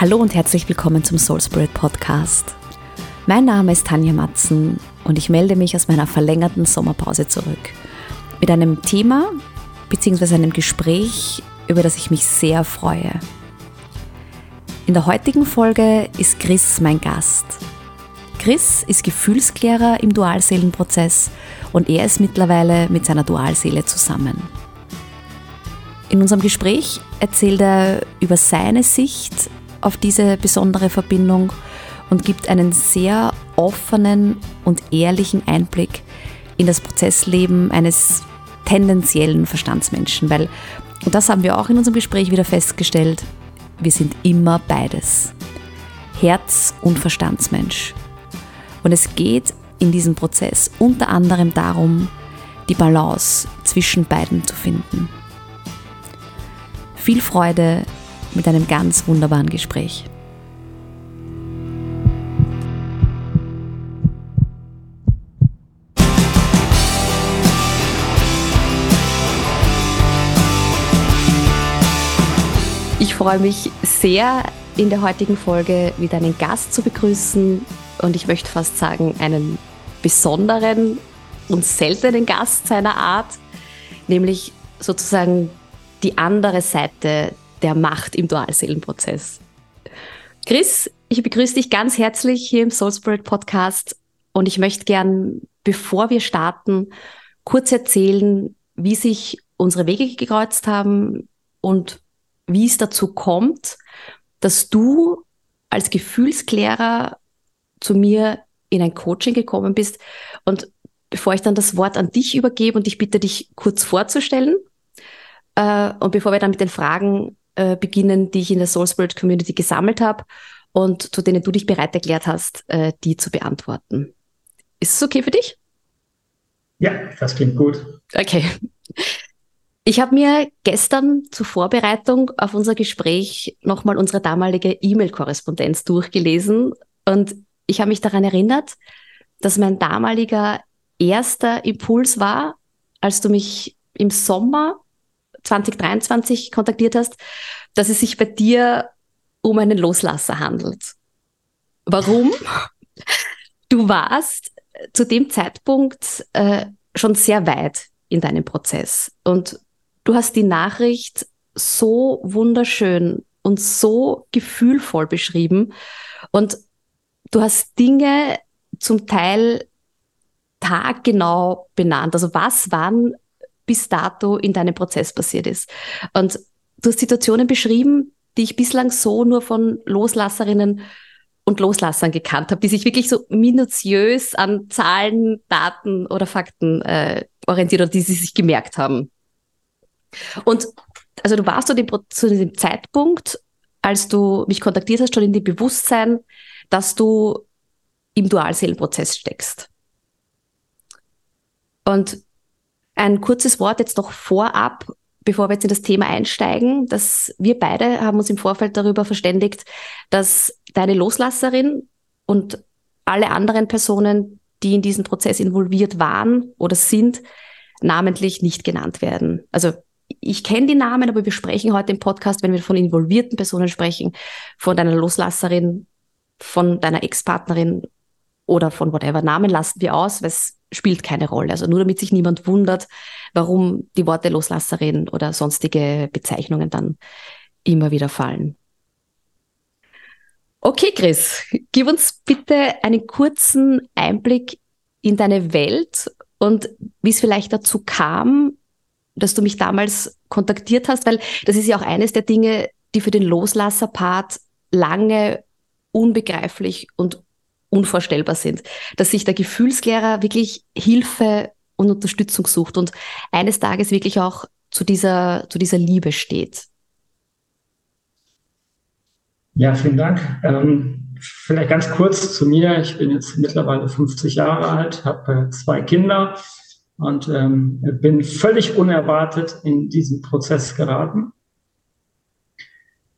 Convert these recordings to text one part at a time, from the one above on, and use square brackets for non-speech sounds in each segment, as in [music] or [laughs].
Hallo und herzlich willkommen zum Soul Spirit Podcast. Mein Name ist Tanja Matzen und ich melde mich aus meiner verlängerten Sommerpause zurück mit einem Thema bzw. einem Gespräch, über das ich mich sehr freue. In der heutigen Folge ist Chris mein Gast. Chris ist Gefühlsklärer im Dualseelenprozess und er ist mittlerweile mit seiner Dualseele zusammen. In unserem Gespräch erzählt er über seine Sicht auf diese besondere Verbindung und gibt einen sehr offenen und ehrlichen Einblick in das Prozessleben eines tendenziellen Verstandsmenschen, weil, und das haben wir auch in unserem Gespräch wieder festgestellt, wir sind immer beides. Herz- und Verstandsmensch. Und es geht in diesem Prozess unter anderem darum, die Balance zwischen beiden zu finden. Viel Freude mit einem ganz wunderbaren Gespräch. Ich freue mich sehr, in der heutigen Folge wieder einen Gast zu begrüßen und ich möchte fast sagen, einen besonderen und seltenen Gast seiner Art, nämlich sozusagen die andere Seite der Macht im Dualseelenprozess. Chris, ich begrüße dich ganz herzlich hier im Soul Spirit Podcast und ich möchte gern, bevor wir starten, kurz erzählen, wie sich unsere Wege gekreuzt haben und wie es dazu kommt, dass du als Gefühlsklärer zu mir in ein Coaching gekommen bist. Und bevor ich dann das Wort an dich übergebe und ich bitte dich kurz vorzustellen, äh, und bevor wir dann mit den Fragen äh, beginnen, die ich in der Soul Spirit Community gesammelt habe und zu denen du dich bereit erklärt hast, äh, die zu beantworten. Ist es okay für dich? Ja, das klingt gut. Okay. Ich habe mir gestern zur Vorbereitung auf unser Gespräch nochmal unsere damalige E-Mail-Korrespondenz durchgelesen und ich habe mich daran erinnert, dass mein damaliger erster Impuls war, als du mich im Sommer 2023 kontaktiert hast, dass es sich bei dir um einen Loslasser handelt. Warum? Du warst zu dem Zeitpunkt äh, schon sehr weit in deinem Prozess und du hast die Nachricht so wunderschön und so gefühlvoll beschrieben und du hast Dinge zum Teil taggenau benannt. Also was waren bis dato in deinem Prozess passiert ist. Und du hast Situationen beschrieben, die ich bislang so nur von Loslasserinnen und Loslassern gekannt habe, die sich wirklich so minutiös an Zahlen, Daten oder Fakten äh, orientiert oder die sie sich gemerkt haben. Und also du warst zu dem, zu dem Zeitpunkt, als du mich kontaktiert hast, schon in dem Bewusstsein, dass du im Dualseelenprozess steckst. Und ein kurzes Wort jetzt noch vorab, bevor wir jetzt in das Thema einsteigen, dass wir beide haben uns im Vorfeld darüber verständigt, dass deine Loslasserin und alle anderen Personen, die in diesen Prozess involviert waren oder sind, namentlich nicht genannt werden. Also ich kenne die Namen, aber wir sprechen heute im Podcast, wenn wir von involvierten Personen sprechen, von deiner Loslasserin, von deiner Ex-Partnerin oder von whatever. Namen lassen wir aus, weil es spielt keine Rolle. Also nur damit sich niemand wundert, warum die Worte Loslasserin oder sonstige Bezeichnungen dann immer wieder fallen. Okay, Chris, gib uns bitte einen kurzen Einblick in deine Welt und wie es vielleicht dazu kam, dass du mich damals kontaktiert hast, weil das ist ja auch eines der Dinge, die für den Loslasser-Part lange unbegreiflich und unvorstellbar sind, dass sich der Gefühlslehrer wirklich Hilfe und Unterstützung sucht und eines Tages wirklich auch zu dieser, zu dieser Liebe steht. Ja, vielen Dank. Ähm, vielleicht ganz kurz zu mir. Ich bin jetzt mittlerweile 50 Jahre alt, habe äh, zwei Kinder und ähm, bin völlig unerwartet in diesen Prozess geraten.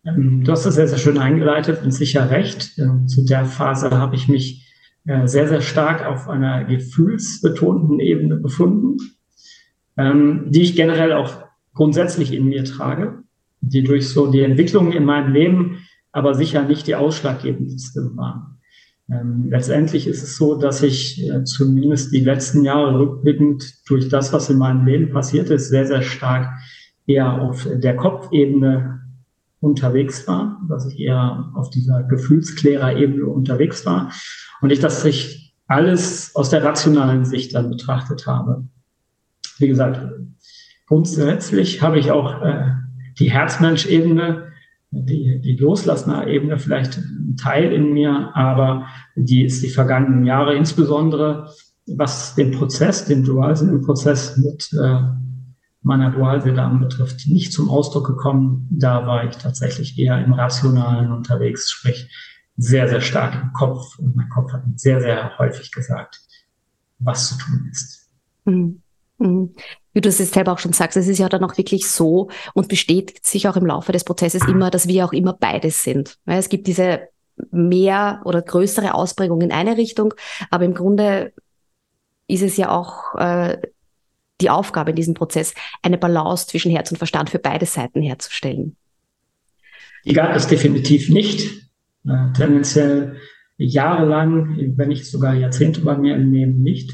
Ähm, du hast es sehr, sehr schön eingeleitet und sicher recht. Ähm, zu der Phase habe ich mich äh, sehr, sehr stark auf einer gefühlsbetonten Ebene befunden, ähm, die ich generell auch grundsätzlich in mir trage, die durch so die Entwicklung in meinem Leben aber sicher nicht die ausschlaggebendste waren. Ähm, letztendlich ist es so, dass ich äh, zumindest die letzten Jahre rückblickend durch das, was in meinem Leben passiert ist, sehr, sehr stark eher auf der Kopfebene unterwegs war, dass ich eher auf dieser Gefühlsklärer-Ebene unterwegs war und ich, dass ich alles aus der rationalen Sicht dann betrachtet habe. Wie gesagt, grundsätzlich habe ich auch äh, die Herzmensch-Ebene, die, die Loslassner-Ebene vielleicht ein Teil in mir, aber die ist die vergangenen Jahre insbesondere, was den Prozess, den Dualseelen-Prozess mit äh, meiner Dualseele anbetrifft, nicht zum Ausdruck gekommen. Da war ich tatsächlich eher im Rationalen unterwegs, sprich sehr, sehr stark im Kopf. Und mein Kopf hat mir sehr, sehr häufig gesagt, was zu tun ist. Mhm. Mhm. Wie du es jetzt selber auch schon sagst, es ist ja dann auch wirklich so und bestätigt sich auch im Laufe des Prozesses immer, dass wir auch immer beides sind. Es gibt diese mehr oder größere Ausprägung in eine Richtung, aber im Grunde ist es ja auch äh, die Aufgabe in diesem Prozess, eine Balance zwischen Herz und Verstand für beide Seiten herzustellen. Die gab es definitiv nicht. Äh, tendenziell jahrelang, wenn nicht sogar Jahrzehnte bei mir im Leben nicht.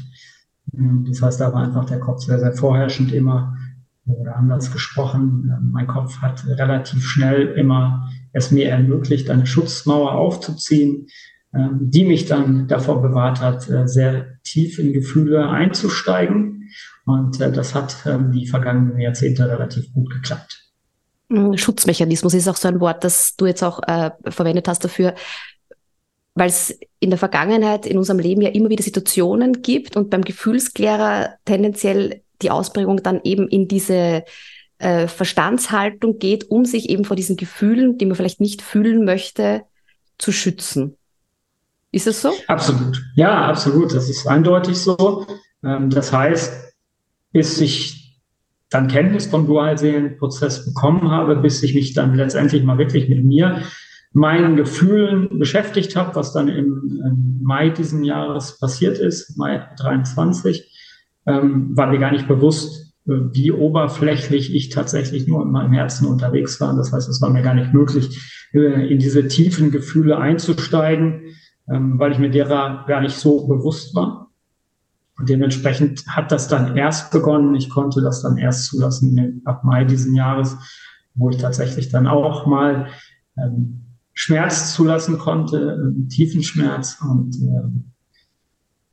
Äh, das heißt, da war einfach der Kopf sehr, sehr vorherrschend immer oder anders gesprochen. Äh, mein Kopf hat relativ schnell immer es mir ermöglicht, eine Schutzmauer aufzuziehen, ähm, die mich dann davor bewahrt hat, äh, sehr tief in Gefühle einzusteigen und äh, das hat ähm, die vergangenen Jahrzehnte relativ gut geklappt. Mm, Schutzmechanismus ist auch so ein Wort, das du jetzt auch äh, verwendet hast dafür, weil es in der Vergangenheit in unserem Leben ja immer wieder Situationen gibt und beim Gefühlsklärer tendenziell die Ausprägung dann eben in diese äh, Verstandshaltung geht, um sich eben vor diesen Gefühlen, die man vielleicht nicht fühlen möchte, zu schützen. Ist es so? Absolut. Ja, absolut. Das ist eindeutig so. Ähm, das heißt, bis ich dann Kenntnis vom Dualseelenprozess bekommen habe, bis ich mich dann letztendlich mal wirklich mit mir, meinen Gefühlen beschäftigt habe, was dann im, Mai diesen Jahres passiert ist, Mai 23, ähm, war mir gar nicht bewusst, wie oberflächlich ich tatsächlich nur in meinem Herzen unterwegs war. Das heißt, es war mir gar nicht möglich, äh, in diese tiefen Gefühle einzusteigen, weil ich mir derer gar nicht so bewusst war. Und dementsprechend hat das dann erst begonnen. Ich konnte das dann erst zulassen ab Mai diesen Jahres, wo ich tatsächlich dann auch mal ähm, Schmerz zulassen konnte, einen tiefen Schmerz und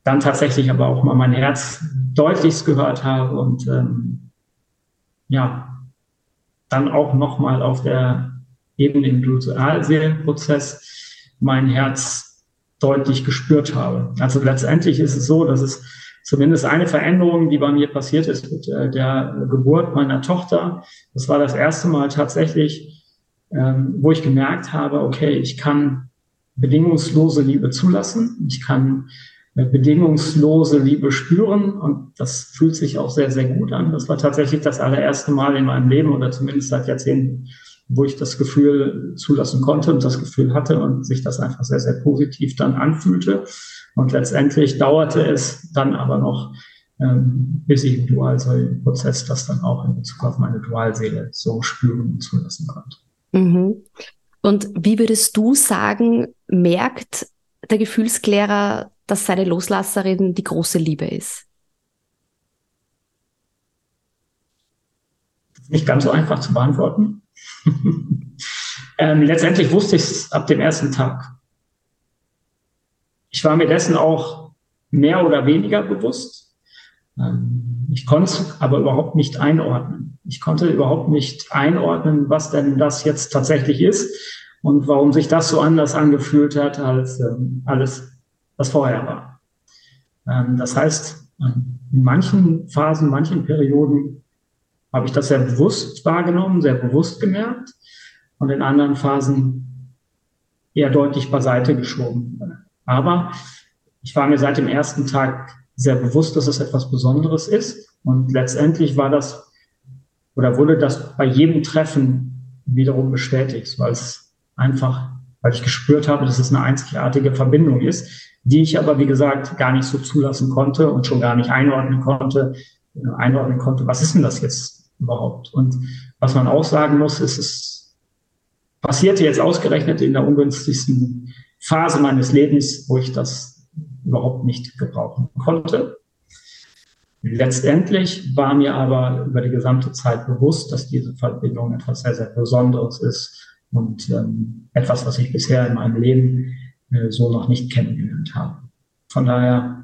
dann tatsächlich aber auch mal mein Herz deutlichst gehört habe und ähm, ja, dann auch nochmal auf der Ebene im Dualseelenprozess mein Herz deutlich gespürt habe. Also letztendlich ist es so, dass es zumindest eine Veränderung, die bei mir passiert ist mit äh, der Geburt meiner Tochter. Das war das erste Mal tatsächlich, ähm, wo ich gemerkt habe, okay, ich kann bedingungslose Liebe zulassen. Ich kann äh, bedingungslose Liebe spüren und das fühlt sich auch sehr, sehr gut an. Das war tatsächlich das allererste Mal in meinem Leben oder zumindest seit Jahrzehnten, wo ich das Gefühl zulassen konnte und das Gefühl hatte und sich das einfach sehr, sehr positiv dann anfühlte. Und letztendlich dauerte es dann aber noch, ähm, bis ich im Dualseelenprozess das dann auch in Bezug auf meine Dualseele so spüren und zulassen konnte. Mhm. Und wie würdest du sagen, merkt der Gefühlsklärer, dass seine Loslasserin die große Liebe ist? Nicht ganz so einfach zu beantworten. [laughs] ähm, letztendlich wusste ich es ab dem ersten Tag. Ich war mir dessen auch mehr oder weniger bewusst. Ähm, ich konnte es aber überhaupt nicht einordnen. Ich konnte überhaupt nicht einordnen, was denn das jetzt tatsächlich ist und warum sich das so anders angefühlt hat als ähm, alles, was vorher war. Ähm, das heißt, in manchen Phasen, manchen Perioden habe ich das sehr bewusst wahrgenommen, sehr bewusst gemerkt und in anderen Phasen eher deutlich beiseite geschoben. Aber ich war mir seit dem ersten Tag sehr bewusst, dass es etwas Besonderes ist. Und letztendlich war das oder wurde das bei jedem Treffen wiederum bestätigt, weil es einfach, weil ich gespürt habe, dass es eine einzigartige Verbindung ist, die ich aber, wie gesagt, gar nicht so zulassen konnte und schon gar nicht einordnen konnte, einordnen konnte, was ist denn das jetzt überhaupt? Und was man auch sagen muss, ist es passierte jetzt ausgerechnet in der ungünstigsten Phase meines Lebens, wo ich das überhaupt nicht gebrauchen konnte. Letztendlich war mir aber über die gesamte Zeit bewusst, dass diese Verbindung etwas sehr, sehr Besonderes ist und ähm, etwas, was ich bisher in meinem Leben äh, so noch nicht kennengelernt habe. Von daher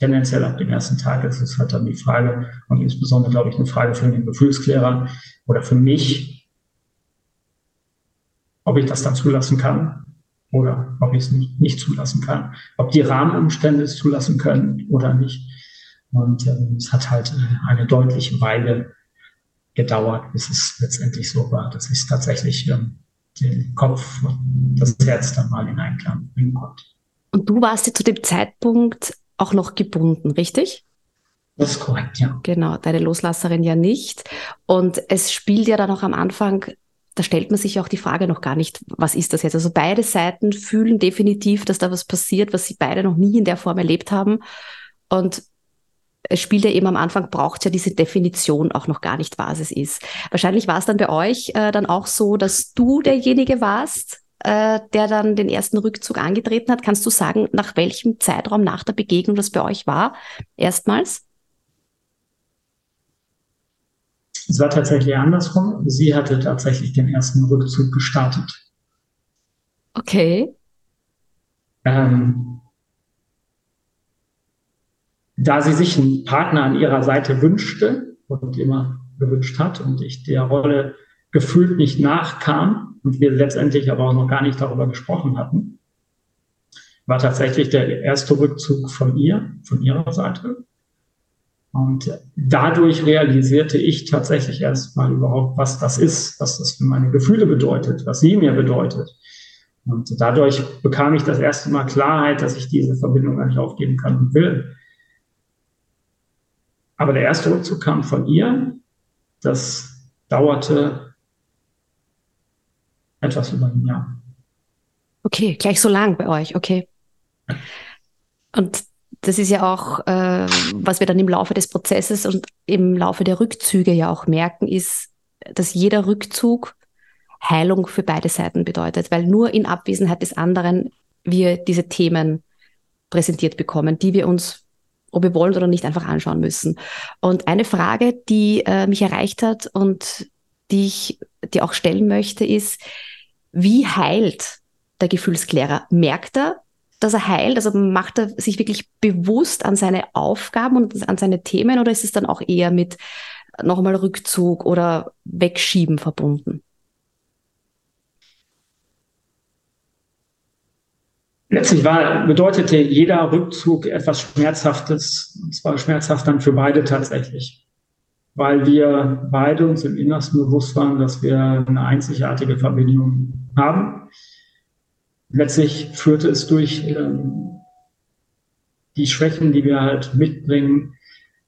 tendenziell ab dem ersten Tag ist es halt dann die Frage und insbesondere, glaube ich, eine Frage für den Gefühlsklärer oder für mich, ob ich das dann zulassen kann oder ob ich es nicht, nicht zulassen kann, ob die Rahmenumstände es zulassen können oder nicht. Und ähm, es hat halt äh, eine deutliche Weile gedauert, bis es letztendlich so war, dass ich es tatsächlich ähm, den Kopf und das Herz dann mal in Einklang bringen konnte. Und du warst ja zu dem Zeitpunkt auch noch gebunden, richtig? Das ist korrekt, ja. Genau, deine Loslasserin ja nicht. Und es spielt ja dann auch am Anfang, da stellt man sich auch die Frage noch gar nicht, was ist das jetzt? Also beide Seiten fühlen definitiv, dass da was passiert, was sie beide noch nie in der Form erlebt haben. Und es spielt ja eben am Anfang, braucht ja diese Definition auch noch gar nicht, was es ist. Wahrscheinlich war es dann bei euch äh, dann auch so, dass du derjenige warst, äh, der dann den ersten Rückzug angetreten hat. Kannst du sagen, nach welchem Zeitraum nach der Begegnung das bei euch war? Erstmals? Es war tatsächlich andersrum. Sie hatte tatsächlich den ersten Rückzug gestartet. Okay. Ähm, da sie sich einen Partner an ihrer Seite wünschte und immer gewünscht hat und ich der Rolle gefühlt nicht nachkam und wir letztendlich aber auch noch gar nicht darüber gesprochen hatten, war tatsächlich der erste Rückzug von ihr, von ihrer Seite. Und dadurch realisierte ich tatsächlich erstmal überhaupt, was das ist, was das für meine Gefühle bedeutet, was sie mir bedeutet. Und dadurch bekam ich das erste Mal Klarheit, dass ich diese Verbindung nicht aufgeben kann und will. Aber der erste Rückzug kam von ihr. Das dauerte etwas über ein Jahr. Okay, gleich so lang bei euch, okay. Und das ist ja auch, äh, was wir dann im Laufe des Prozesses und im Laufe der Rückzüge ja auch merken, ist, dass jeder Rückzug Heilung für beide Seiten bedeutet, weil nur in Abwesenheit des anderen wir diese Themen präsentiert bekommen, die wir uns ob wir wollen oder nicht, einfach anschauen müssen. Und eine Frage, die äh, mich erreicht hat und die ich dir auch stellen möchte, ist, wie heilt der Gefühlsklärer? Merkt er, dass er heilt? Also macht er sich wirklich bewusst an seine Aufgaben und an seine Themen oder ist es dann auch eher mit nochmal Rückzug oder Wegschieben verbunden? Letztlich war, bedeutete jeder Rückzug etwas Schmerzhaftes, und zwar schmerzhaft dann für beide tatsächlich, weil wir beide uns im Innersten bewusst waren, dass wir eine einzigartige Verbindung haben. Letztlich führte es durch ähm, die Schwächen, die wir halt mitbringen,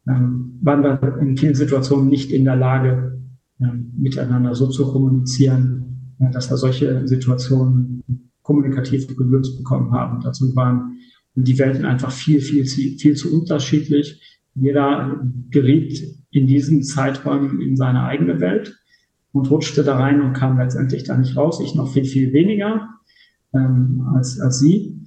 ähm, waren wir in vielen Situationen nicht in der Lage, ähm, miteinander so zu kommunizieren, äh, dass wir solche Situationen kommunikativ gelöst bekommen haben. Dazu waren die Welten einfach viel, viel, viel zu unterschiedlich. Jeder geriet in diesen Zeiträumen in seine eigene Welt und rutschte da rein und kam letztendlich da nicht raus. Ich noch viel, viel weniger ähm, als, als sie.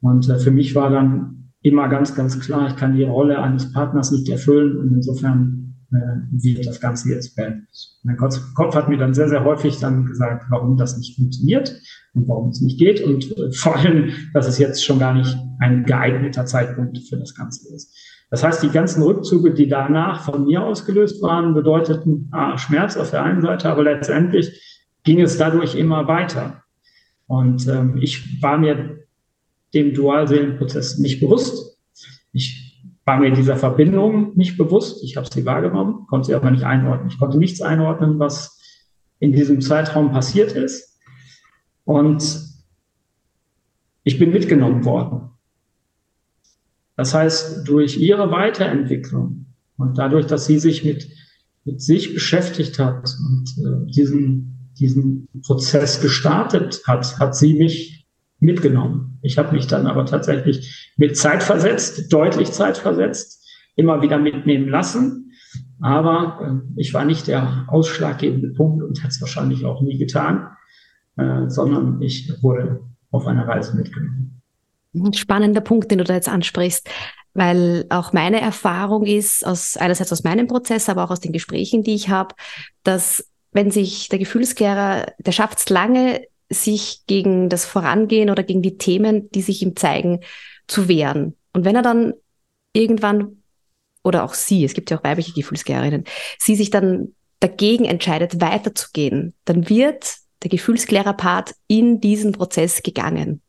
Und äh, für mich war dann immer ganz, ganz klar, ich kann die Rolle eines Partners nicht erfüllen und insofern äh, wie das Ganze jetzt beendet. Mein Kopf hat mir dann sehr, sehr häufig dann gesagt, warum das nicht funktioniert und warum es nicht geht und äh, vor allem, dass es jetzt schon gar nicht ein geeigneter Zeitpunkt für das Ganze ist. Das heißt, die ganzen Rückzüge, die danach von mir ausgelöst waren, bedeuteten ah, Schmerz auf der einen Seite, aber letztendlich ging es dadurch immer weiter. Und ähm, ich war mir dem Dualseelenprozess nicht bewusst. Ich war mir dieser Verbindung nicht bewusst. Ich habe sie wahrgenommen, konnte sie aber nicht einordnen. Ich konnte nichts einordnen, was in diesem Zeitraum passiert ist. Und ich bin mitgenommen worden. Das heißt, durch ihre Weiterentwicklung und dadurch, dass sie sich mit, mit sich beschäftigt hat und äh, diesen, diesen Prozess gestartet hat, hat sie mich mitgenommen. Ich habe mich dann aber tatsächlich mit Zeit versetzt, deutlich Zeit versetzt, immer wieder mitnehmen lassen. Aber äh, ich war nicht der ausschlaggebende Punkt und hätte es wahrscheinlich auch nie getan. äh, sondern ich wurde auf einer Reise mitgenommen. Spannender Punkt, den du da jetzt ansprichst, weil auch meine Erfahrung ist, aus, einerseits aus meinem Prozess, aber auch aus den Gesprächen, die ich habe, dass wenn sich der Gefühlsklärer, der schafft es lange, sich gegen das Vorangehen oder gegen die Themen, die sich ihm zeigen, zu wehren. Und wenn er dann irgendwann, oder auch sie, es gibt ja auch weibliche Gefühlsklärerinnen, sie sich dann dagegen entscheidet, weiterzugehen, dann wird der Gefühlsklärerpart in diesen Prozess gegangen,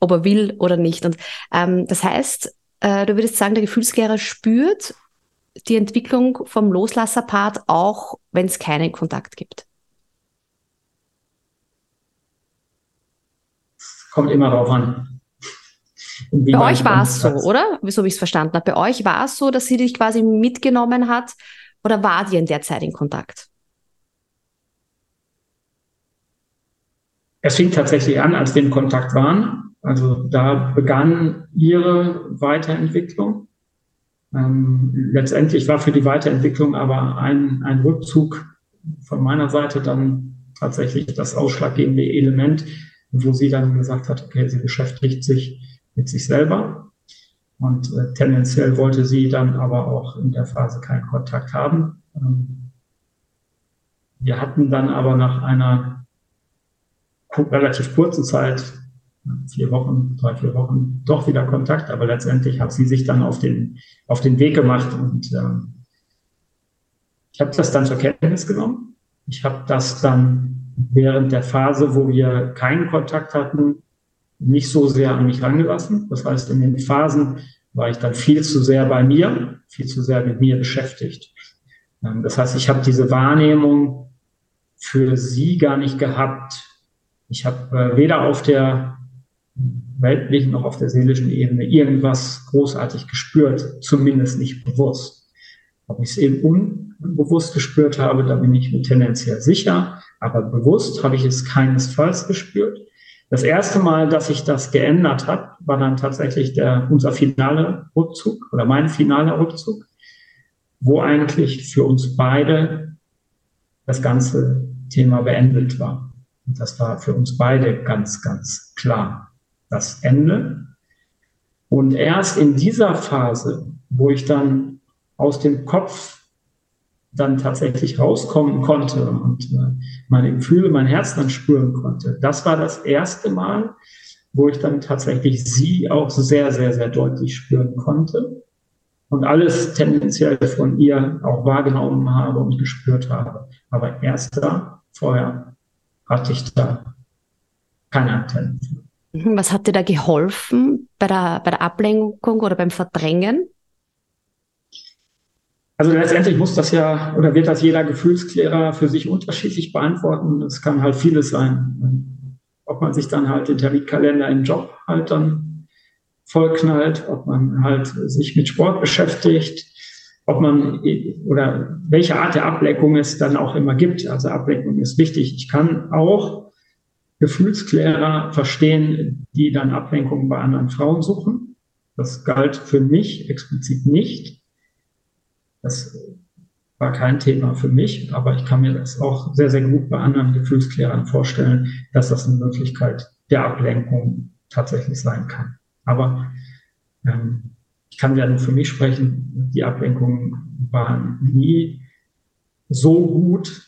ob er will oder nicht. Und ähm, das heißt, äh, du würdest sagen, der Gefühlsklärer spürt die Entwicklung vom Loslasserpart auch, wenn es keinen Kontakt gibt. Kommt immer darauf an. Bei euch war es so, oder? So wie ich es verstanden habe. Bei euch war es so, dass sie dich quasi mitgenommen hat oder war ihr in der Zeit in Kontakt? Es fing tatsächlich an, als wir in Kontakt waren. Also da begann ihre Weiterentwicklung. Ähm, letztendlich war für die Weiterentwicklung aber ein, ein Rückzug von meiner Seite dann tatsächlich das ausschlaggebende Element, wo sie dann gesagt hat, okay, sie beschäftigt sich mit sich selber. Und äh, tendenziell wollte sie dann aber auch in der Phase keinen Kontakt haben. Ähm, wir hatten dann aber nach einer relativ kurzen Zeit, vier Wochen, drei, vier Wochen, doch wieder Kontakt, aber letztendlich hat sie sich dann auf den, auf den Weg gemacht und ähm, ich habe das dann zur Kenntnis genommen. Ich habe das dann während der Phase, wo wir keinen Kontakt hatten, nicht so sehr an mich rangelassen. Das heißt, in den Phasen war ich dann viel zu sehr bei mir, viel zu sehr mit mir beschäftigt. Ähm, das heißt, ich habe diese Wahrnehmung für sie gar nicht gehabt. Ich habe äh, weder auf der weltlichen noch auf der seelischen Ebene irgendwas großartig gespürt, zumindest nicht bewusst. Ob ich es eben unbewusst gespürt habe, da bin ich mir tendenziell sicher, aber bewusst habe ich es keinesfalls gespürt. Das erste Mal, dass sich das geändert hat, war dann tatsächlich der, unser finaler Rückzug oder mein finaler Rückzug, wo eigentlich für uns beide das ganze Thema beendet war. Und das war für uns beide ganz, ganz klar das Ende. Und erst in dieser Phase, wo ich dann aus dem Kopf dann tatsächlich rauskommen konnte und äh, meine Gefühle, mein Herz dann spüren konnte. Das war das erste Mal, wo ich dann tatsächlich sie auch sehr, sehr, sehr deutlich spüren konnte und alles tendenziell von ihr auch wahrgenommen habe und gespürt habe. Aber erst da, vorher hatte ich da keine Antennen. Mhm, was hat dir da geholfen bei der, bei der Ablenkung oder beim Verdrängen? Also letztendlich muss das ja oder wird das jeder Gefühlsklärer für sich unterschiedlich beantworten. Es kann halt vieles sein. Ob man sich dann halt den Terminkalender im Job halt dann vollknallt, ob man halt sich mit Sport beschäftigt, ob man oder welche Art der Ablenkung es dann auch immer gibt. Also Ablenkung ist wichtig. Ich kann auch Gefühlsklärer verstehen, die dann Ablenkungen bei anderen Frauen suchen. Das galt für mich explizit nicht. Das war kein Thema für mich, aber ich kann mir das auch sehr, sehr gut bei anderen Gefühlsklärern vorstellen, dass das eine Möglichkeit der Ablenkung tatsächlich sein kann. Aber ähm, kann ja nur für mich sprechen, die Ablenkungen waren nie so gut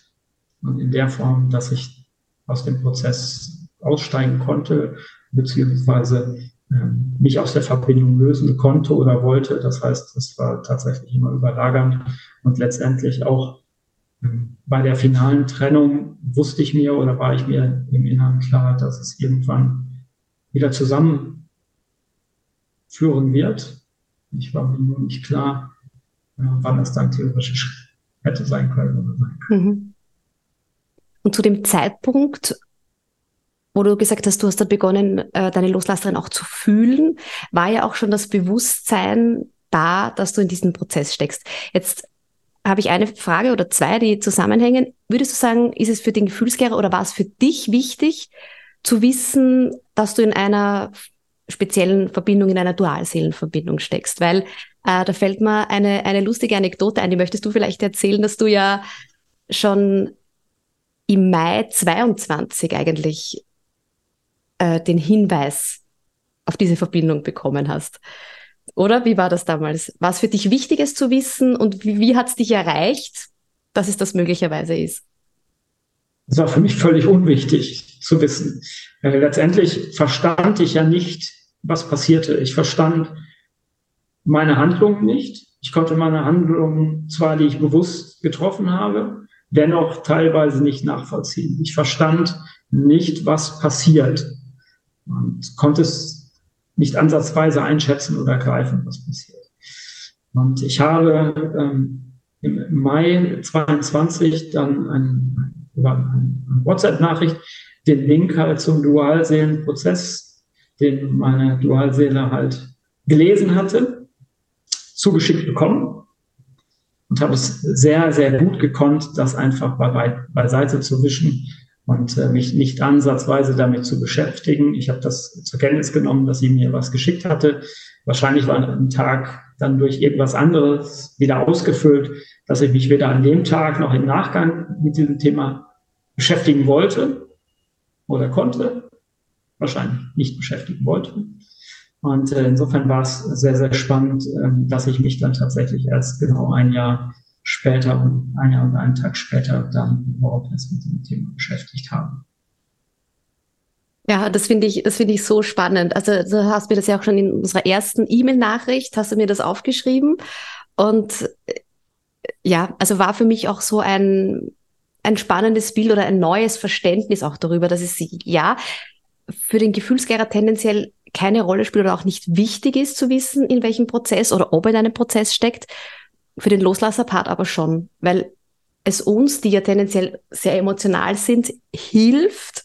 und in der Form, dass ich aus dem Prozess aussteigen konnte, beziehungsweise ähm, mich aus der Verbindung lösen konnte oder wollte. Das heißt, es war tatsächlich immer überlagernd und letztendlich auch ähm, bei der finalen Trennung wusste ich mir oder war ich mir im Inneren klar, dass es irgendwann wieder zusammenführen wird. Ich war mir nur nicht klar, äh, wann es dann theoretisch hätte sein können oder sein können. Mhm. Und zu dem Zeitpunkt, wo du gesagt hast, du hast da begonnen, äh, deine Loslasserin auch zu fühlen, war ja auch schon das Bewusstsein da, dass du in diesen Prozess steckst. Jetzt habe ich eine Frage oder zwei, die zusammenhängen. Würdest du sagen, ist es für den Gefühlsklärer oder war es für dich wichtig zu wissen, dass du in einer speziellen Verbindung, in einer Dualseelenverbindung steckst? Weil äh, da fällt mir eine, eine lustige Anekdote ein, die möchtest du vielleicht erzählen, dass du ja schon im Mai 22 eigentlich äh, den Hinweis auf diese Verbindung bekommen hast. Oder wie war das damals? War es für dich Wichtiges zu wissen und wie, wie hat es dich erreicht, dass es das möglicherweise ist? Es war für mich völlig unwichtig zu wissen. Äh, letztendlich verstand ich ja nicht, was passierte. Ich verstand meine Handlungen nicht. Ich konnte meine Handlungen zwar, die ich bewusst getroffen habe, dennoch teilweise nicht nachvollziehen. Ich verstand nicht, was passiert und konnte es nicht ansatzweise einschätzen oder greifen, was passiert. Und ich habe ähm, im Mai 22 dann ein, über eine WhatsApp-Nachricht den Link halt zum Dualseelenprozess, den meine Dualseele halt gelesen hatte, zugeschickt bekommen und habe es sehr, sehr gut gekonnt, das einfach bei, beiseite zu wischen und äh, mich nicht ansatzweise damit zu beschäftigen. Ich habe das zur Kenntnis genommen, dass sie mir was geschickt hatte. Wahrscheinlich war ein Tag dann durch irgendwas anderes wieder ausgefüllt, dass ich mich weder an dem Tag noch im Nachgang mit diesem Thema beschäftigen wollte oder konnte, wahrscheinlich nicht beschäftigen wollte. Und äh, insofern war es sehr, sehr spannend, äh, dass ich mich dann tatsächlich erst genau ein Jahr später und ein Jahr und einen Tag später dann überhaupt erst mit dem Thema beschäftigt habe. Ja, das finde ich, das finde ich so spannend. Also du hast mir das ja auch schon in unserer ersten E-Mail-Nachricht, hast du mir das aufgeschrieben. Und äh, ja, also war für mich auch so ein, ein spannendes Bild oder ein neues Verständnis auch darüber, dass es ja für den Gefühlsgärer tendenziell keine Rolle spielt oder auch nicht wichtig ist zu wissen, in welchem Prozess oder ob er in einem Prozess steckt, für den Loslasser-Part aber schon, weil es uns, die ja tendenziell sehr emotional sind, hilft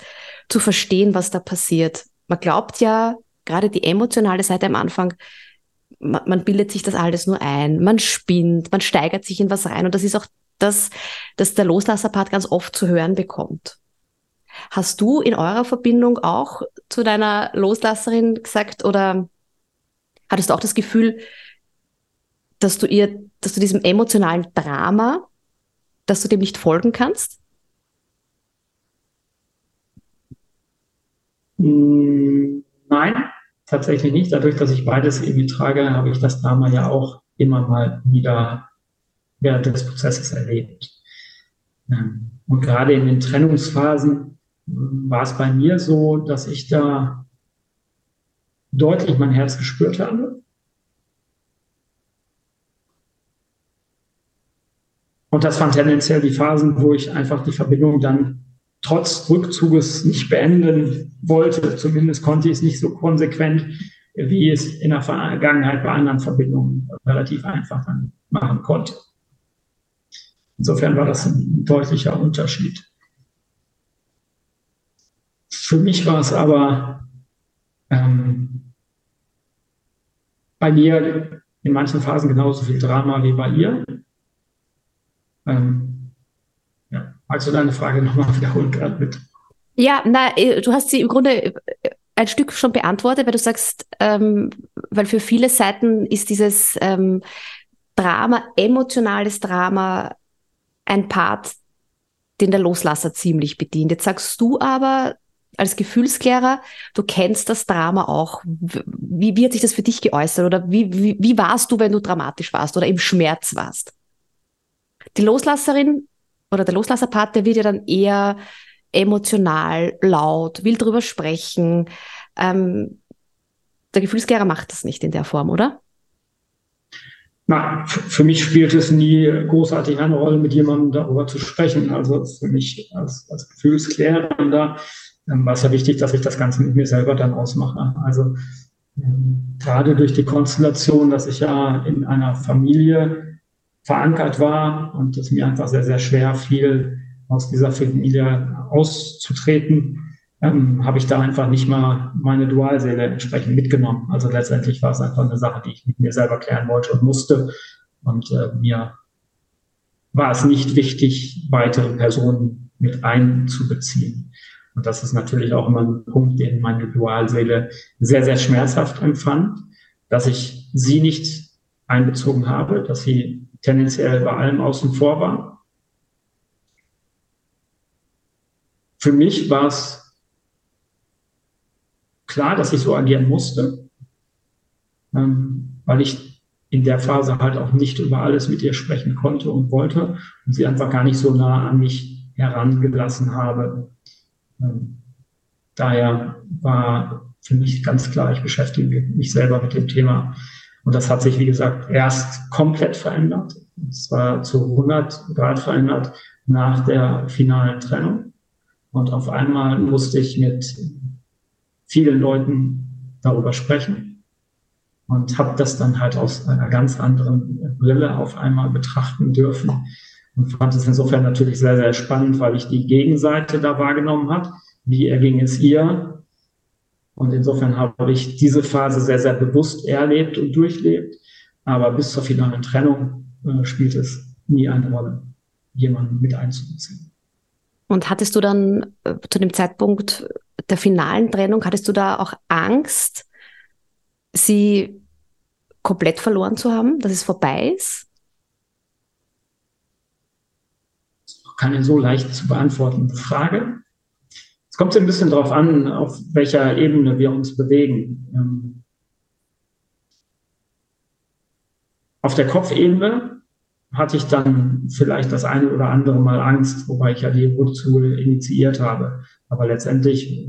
zu verstehen, was da passiert. Man glaubt ja, gerade die emotionale Seite am Anfang, man, man bildet sich das alles nur ein, man spinnt, man steigert sich in was rein und das ist auch das, das der Loslasser-Part ganz oft zu hören bekommt. Hast du in eurer Verbindung auch zu deiner Loslasserin gesagt oder hattest du auch das Gefühl, dass du ihr, dass du diesem emotionalen Drama, dass du dem nicht folgen kannst? Hm, nein, tatsächlich nicht. Dadurch, dass ich beides irgendwie trage, habe ich das Drama ja auch immer mal wieder während des Prozesses erlebt. Ähm, und gerade in den Trennungsphasen war es bei mir so, dass ich da deutlich mein Herz gespürt habe. Und das waren tendenziell die Phasen, wo ich einfach die Verbindung dann trotz Rückzuges nicht beenden wollte. Zumindest konnte ich es nicht so konsequent, wie es in der Vergangenheit bei anderen Verbindungen relativ einfach machen konnte. Insofern war das ein deutlicher Unterschied. Für mich war es aber ähm, bei mir in manchen Phasen genauso viel Drama wie bei ihr. Ähm, ja. Magst du deine Frage nochmal wiederholen gerade mit? Ja, na, äh, du hast sie im Grunde äh, ein Stück schon beantwortet, weil du sagst, ähm, weil für viele Seiten ist dieses ähm, Drama, emotionales Drama, ein Part, den der Loslasser ziemlich bedient. Jetzt sagst du aber als Gefühlsklärer, du kennst das Drama auch. Wie, wie hat sich das für dich geäußert oder wie, wie, wie warst du, wenn du dramatisch warst oder im Schmerz warst? Die Loslasserin oder der Loslasserpart, der wird ja dann eher emotional, laut, will drüber sprechen. Ähm, der Gefühlsklärer macht das nicht in der Form, oder? Na, für mich spielt es nie großartig eine Rolle, mit jemandem darüber zu sprechen. Also für mich als, als Gefühlsklärender ähm, war es ja wichtig, dass ich das Ganze mit mir selber dann ausmache. Also ähm, gerade durch die Konstellation, dass ich ja in einer Familie verankert war und es mir einfach sehr, sehr schwer fiel, aus dieser Familie auszutreten, ähm, habe ich da einfach nicht mal meine Dualseele entsprechend mitgenommen. Also letztendlich war es einfach eine Sache, die ich mit mir selber klären wollte und musste. Und äh, mir war es nicht wichtig, weitere Personen mit einzubeziehen. Und das ist natürlich auch immer ein Punkt, den meine Dualseele sehr, sehr schmerzhaft empfand, dass ich sie nicht einbezogen habe, dass sie tendenziell bei allem außen vor war. für mich war es klar, dass ich so agieren musste, ähm, weil ich in der Phase halt auch nicht über alles mit ihr sprechen konnte und wollte und sie einfach gar nicht so nah an mich herangelassen habe. Ähm, daher war für mich ganz klar, ich beschäftige mich selber mit dem Thema. Und das hat sich, wie gesagt, erst komplett verändert. Es war zu 100 Grad verändert nach der finalen Trennung. Und auf einmal musste ich mit vielen Leuten darüber sprechen und habe das dann halt aus einer ganz anderen Brille auf einmal betrachten dürfen und fand es insofern natürlich sehr, sehr spannend, weil ich die Gegenseite da wahrgenommen habe. Wie erging es ihr? Und insofern habe ich diese Phase sehr, sehr bewusst erlebt und durchlebt. Aber bis zur finalen Trennung äh, spielt es nie eine Rolle, jemanden mit einzubeziehen. Und hattest du dann äh, zu dem Zeitpunkt der finalen Trennung, hattest du da auch Angst, sie komplett verloren zu haben, dass es vorbei ist? Keine so leicht zu beantwortende Frage. Es kommt so ein bisschen darauf an, auf welcher Ebene wir uns bewegen. Ähm, auf der Kopfebene hatte ich dann vielleicht das eine oder andere Mal Angst, wobei ich ja die Rückzug initiiert habe. Aber letztendlich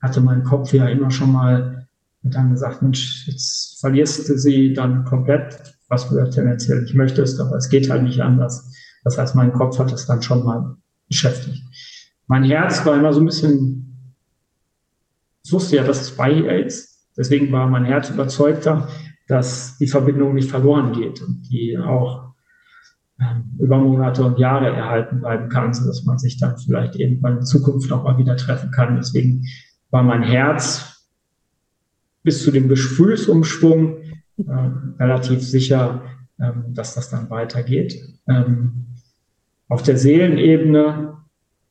hatte mein Kopf ja immer schon mal dann gesagt, Mensch, jetzt verlierst du sie dann komplett, was du ja tendenziell nicht möchtest, aber es geht halt nicht anders. Das heißt, mein Kopf hat es dann schon mal beschäftigt. Mein Herz war immer so ein bisschen, ich wusste ja, dass es bei ihr ist. Deswegen war mein Herz überzeugter, dass die Verbindung nicht verloren geht und die auch ähm, über Monate und Jahre erhalten bleiben kann, so dass man sich dann vielleicht irgendwann in Zukunft noch mal wieder treffen kann. Deswegen war mein Herz bis zu dem Gefühlsumschwung äh, relativ sicher, ähm, dass das dann weitergeht. Ähm, auf der Seelenebene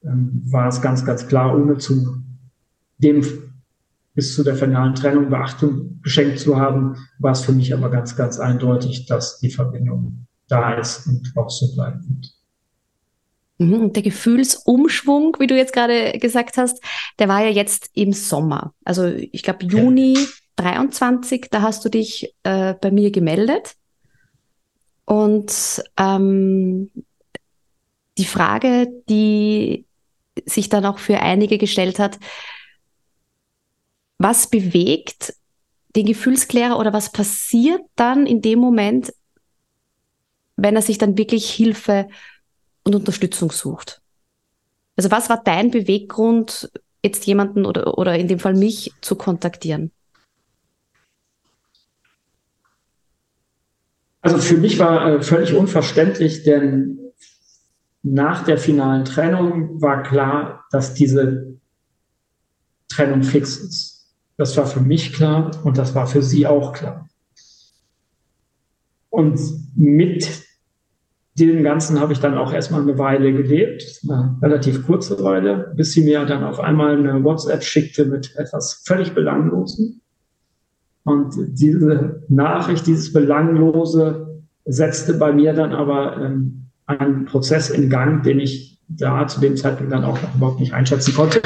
ähm, war es ganz, ganz klar, ohne zu dem bis zu der finalen Trennung Beachtung geschenkt zu haben, war es für mich aber ganz, ganz eindeutig, dass die Verbindung da ist und auch so bleiben wird. Mhm, und der Gefühlsumschwung, wie du jetzt gerade gesagt hast, der war ja jetzt im Sommer. Also ich glaube Juni ja. 23, da hast du dich äh, bei mir gemeldet. Und ähm, die Frage, die sich dann auch für einige gestellt hat, was bewegt den Gefühlsklärer oder was passiert dann in dem Moment, wenn er sich dann wirklich Hilfe und Unterstützung sucht? Also was war dein Beweggrund, jetzt jemanden oder, oder in dem Fall mich zu kontaktieren? Also für mich war äh, völlig unverständlich, denn nach der finalen Trennung war klar, dass diese Trennung fix ist. Das war für mich klar und das war für sie auch klar. Und mit dem Ganzen habe ich dann auch erstmal eine Weile gelebt, eine relativ kurze Weile, bis sie mir dann auf einmal eine WhatsApp schickte mit etwas völlig Belanglosen. Und diese Nachricht, dieses Belanglose, setzte bei mir dann aber ähm, einen Prozess in Gang, den ich da zu dem Zeitpunkt dann auch überhaupt nicht einschätzen konnte.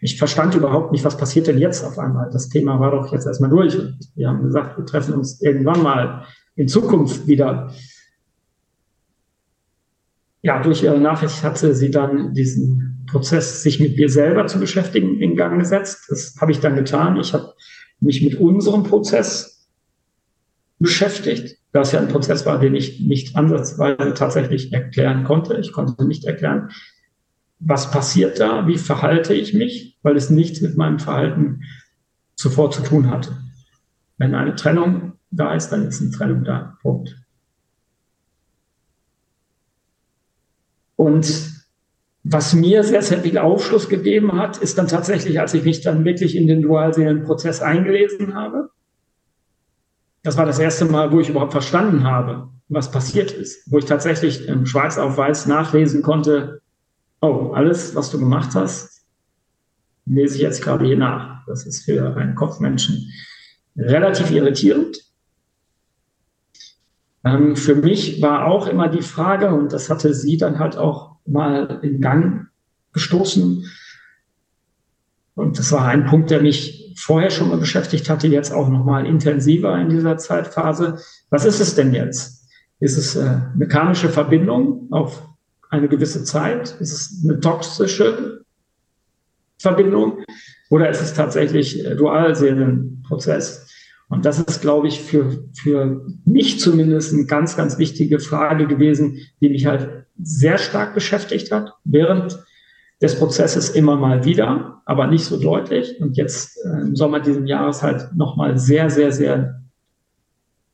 Ich verstand überhaupt nicht, was passiert denn jetzt auf einmal. Das Thema war doch jetzt erstmal durch. Wir haben gesagt, wir treffen uns irgendwann mal in Zukunft wieder ja, durch ihre Nachricht hatte sie dann diesen Prozess, sich mit mir selber zu beschäftigen, in Gang gesetzt. Das habe ich dann getan. Ich habe mich mit unserem Prozess beschäftigt, da es ja ein Prozess war, den ich nicht ansatzweise tatsächlich erklären konnte. Ich konnte nicht erklären, was passiert da, wie verhalte ich mich, weil es nichts mit meinem Verhalten zuvor zu tun hatte. Wenn eine Trennung da ist, dann ist eine Trennung da. Punkt. Und was mir sehr, sehr viel Aufschluss gegeben hat, ist dann tatsächlich, als ich mich dann wirklich in den Dualseelenprozess eingelesen habe. Das war das erste Mal, wo ich überhaupt verstanden habe, was passiert ist, wo ich tatsächlich ähm, schwarz auf weiß nachlesen konnte, oh, alles, was du gemacht hast, lese ich jetzt gerade hier nach. Das ist für einen Kopfmenschen relativ irritierend. Ähm, für mich war auch immer die Frage, und das hatte sie dann halt auch mal in Gang gestoßen, Und das war ein Punkt, der mich vorher schon mal beschäftigt hatte, jetzt auch nochmal intensiver in dieser Zeitphase. Was ist es denn jetzt? Ist es äh, mechanische Verbindung auf eine gewisse Zeit? Ist es eine toxische Verbindung? Oder ist es tatsächlich äh, Dualseelenprozess? Und das ist, glaube ich, für, für mich zumindest eine ganz, ganz wichtige Frage gewesen, die mich halt sehr stark beschäftigt hat, während des Prozesses immer mal wieder, aber nicht so deutlich. Und jetzt äh, im Sommer diesen Jahres halt nochmal sehr, sehr, sehr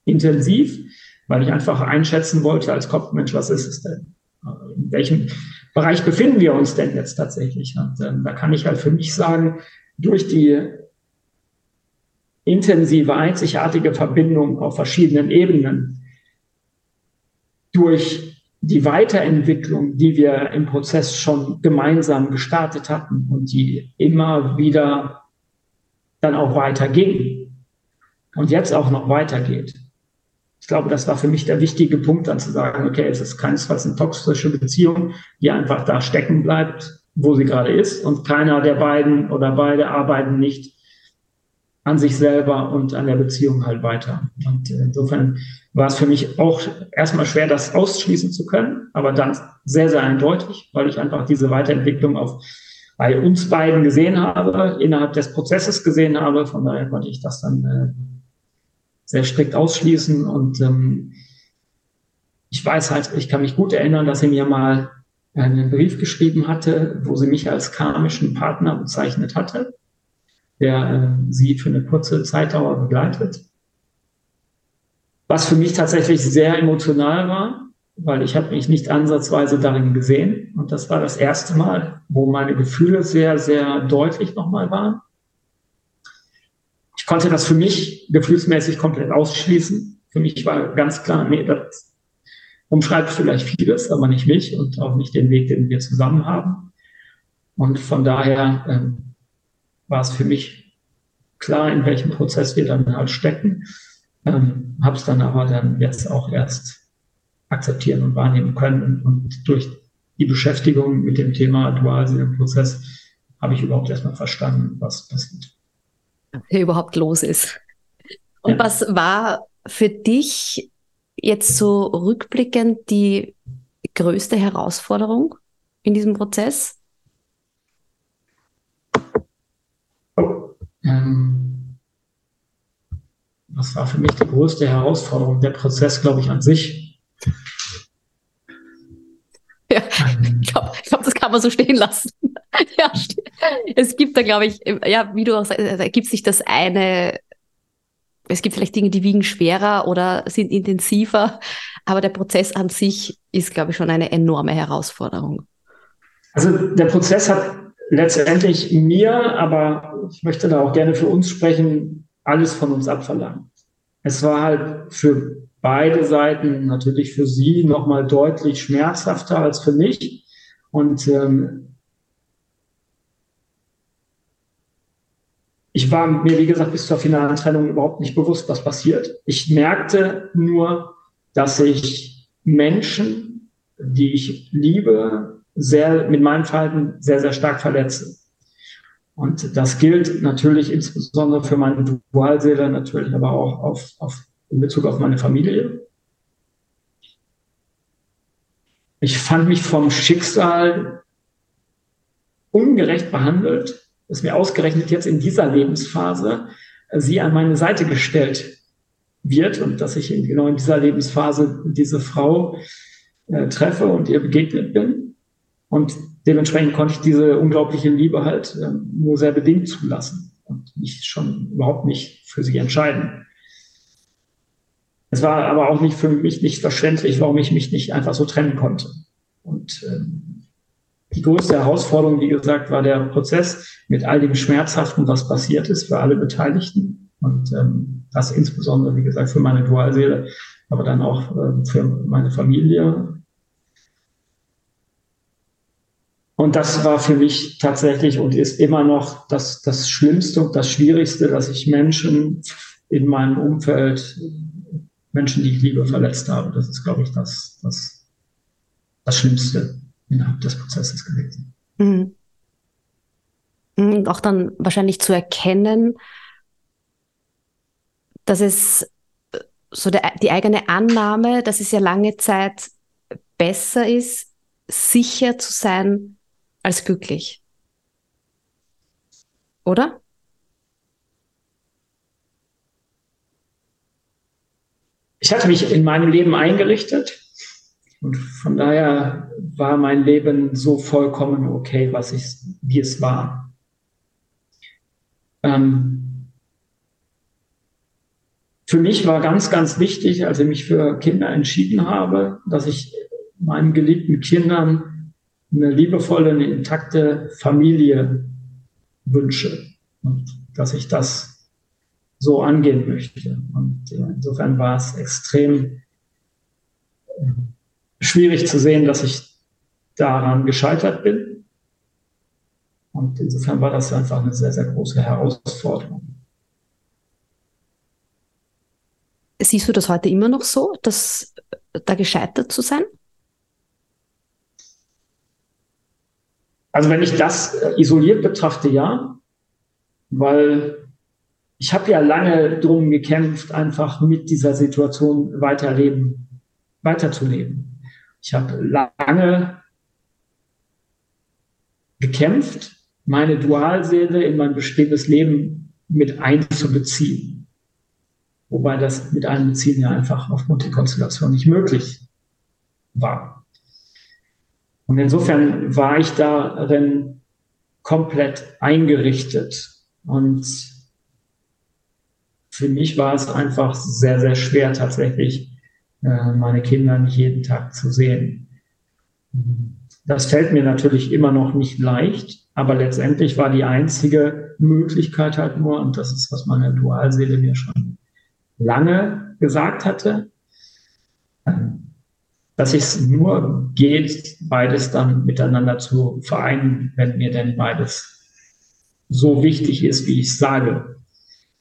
intensiv, weil ich einfach einschätzen wollte als Kopfmensch, was ist es denn? In welchem Bereich befinden wir uns denn jetzt tatsächlich? Und äh, da kann ich halt für mich sagen, durch die intensive, einzigartige Verbindung auf verschiedenen Ebenen, durch die Weiterentwicklung, die wir im Prozess schon gemeinsam gestartet hatten und die immer wieder dann auch weiterging und jetzt auch noch weitergeht. Ich glaube, das war für mich der wichtige Punkt, dann zu sagen, okay, es ist keinesfalls eine toxische Beziehung, die einfach da stecken bleibt, wo sie gerade ist und keiner der beiden oder beide arbeiten nicht an sich selber und an der Beziehung halt weiter. Und insofern war es für mich auch erstmal schwer, das ausschließen zu können, aber dann sehr, sehr eindeutig, weil ich einfach diese Weiterentwicklung auf bei uns beiden gesehen habe, innerhalb des Prozesses gesehen habe. Von daher konnte ich das dann äh, sehr strikt ausschließen. Und ähm, ich weiß halt, ich kann mich gut erinnern, dass sie mir mal einen Brief geschrieben hatte, wo sie mich als karmischen Partner bezeichnet hatte der äh, sie für eine kurze Zeitdauer begleitet. Was für mich tatsächlich sehr emotional war, weil ich habe mich nicht ansatzweise darin gesehen. Und das war das erste Mal, wo meine Gefühle sehr, sehr deutlich nochmal waren. Ich konnte das für mich gefühlsmäßig komplett ausschließen. Für mich war ganz klar, nee, das umschreibt vielleicht vieles, aber nicht mich und auch nicht den Weg, den wir zusammen haben. Und von daher ähm, war es für mich klar, in welchem Prozess wir dann halt stecken. Ähm, habe es dann aber dann jetzt auch erst akzeptieren und wahrnehmen können. Und durch die Beschäftigung mit dem Thema Dualseelenprozess habe ich überhaupt erstmal verstanden, was passiert. Hier überhaupt los ist. Und ja. was war für dich jetzt so rückblickend die größte Herausforderung in diesem Prozess? Ähm, das war für mich die größte Herausforderung, der Prozess, glaube ich, an sich. Ja, ich glaube, glaub, das kann man so stehen lassen. [laughs] ja, es gibt da, glaube ich, ja, wie du auch sagst, da gibt sich das eine, es gibt vielleicht Dinge, die wiegen schwerer oder sind intensiver, aber der Prozess an sich ist, glaube ich, schon eine enorme Herausforderung. Also der Prozess hat letztendlich mir, aber ich möchte da auch gerne für uns sprechen, alles von uns abverlangt. Es war halt für beide Seiten, natürlich für sie nochmal deutlich schmerzhafter als für mich. Und ähm, ich war mir, wie gesagt, bis zur finalen Trennung überhaupt nicht bewusst, was passiert. Ich merkte nur, dass ich Menschen, die ich liebe, sehr, mit meinem Verhalten sehr, sehr stark verletze. Und das gilt natürlich insbesondere für meine Dualseele, natürlich aber auch auf, auf, in Bezug auf meine Familie. Ich fand mich vom Schicksal ungerecht behandelt, dass mir ausgerechnet jetzt in dieser Lebensphase sie an meine Seite gestellt wird und dass ich genau in dieser Lebensphase diese Frau äh, treffe und ihr begegnet bin. Und dementsprechend konnte ich diese unglaubliche Liebe halt äh, nur sehr bedingt zulassen und mich schon überhaupt nicht für sie entscheiden. Es war aber auch nicht für mich nicht verständlich, warum ich mich nicht einfach so trennen konnte. Und ähm, die größte Herausforderung, wie gesagt, war der Prozess mit all dem Schmerzhaften, was passiert ist für alle Beteiligten. Und ähm, das insbesondere, wie gesagt, für meine Dualseele, aber dann auch äh, für meine Familie, Und das war für mich tatsächlich und ist immer noch das, das Schlimmste und das Schwierigste, dass ich Menschen in meinem Umfeld, Menschen, die ich liebe, verletzt habe. Das ist, glaube ich, das, das, das Schlimmste innerhalb des Prozesses gewesen. Mhm. Und auch dann wahrscheinlich zu erkennen, dass es äh, so der, die eigene Annahme, dass es ja lange Zeit besser ist, sicher zu sein als glücklich. Oder? Ich hatte mich in meinem Leben eingerichtet und von daher war mein Leben so vollkommen okay, was ich, wie es war. Ähm, für mich war ganz, ganz wichtig, als ich mich für Kinder entschieden habe, dass ich meinen geliebten Kindern eine liebevolle, eine intakte Familie wünsche und dass ich das so angehen möchte. Und insofern war es extrem äh, schwierig zu sehen, dass ich daran gescheitert bin. Und insofern war das einfach eine sehr, sehr große Herausforderung. Siehst du das heute immer noch so, dass da gescheitert zu sein? Also wenn ich das äh, isoliert betrachte, ja, weil ich habe ja lange drum gekämpft, einfach mit dieser Situation weiterleben, weiterzuleben. Ich habe lange gekämpft, meine Dualseele in mein bestehendes Leben mit einzubeziehen. Wobei das mit einbeziehen ja einfach aufgrund der Konstellation nicht möglich war. Und insofern war ich darin komplett eingerichtet. Und für mich war es einfach sehr, sehr schwer, tatsächlich äh, meine Kinder nicht jeden Tag zu sehen. Das fällt mir natürlich immer noch nicht leicht, aber letztendlich war die einzige Möglichkeit halt nur, und das ist, was meine Dualseele mir schon lange gesagt hatte, dass es nur geht, beides dann miteinander zu vereinen, wenn mir denn beides so wichtig ist, wie ich sage.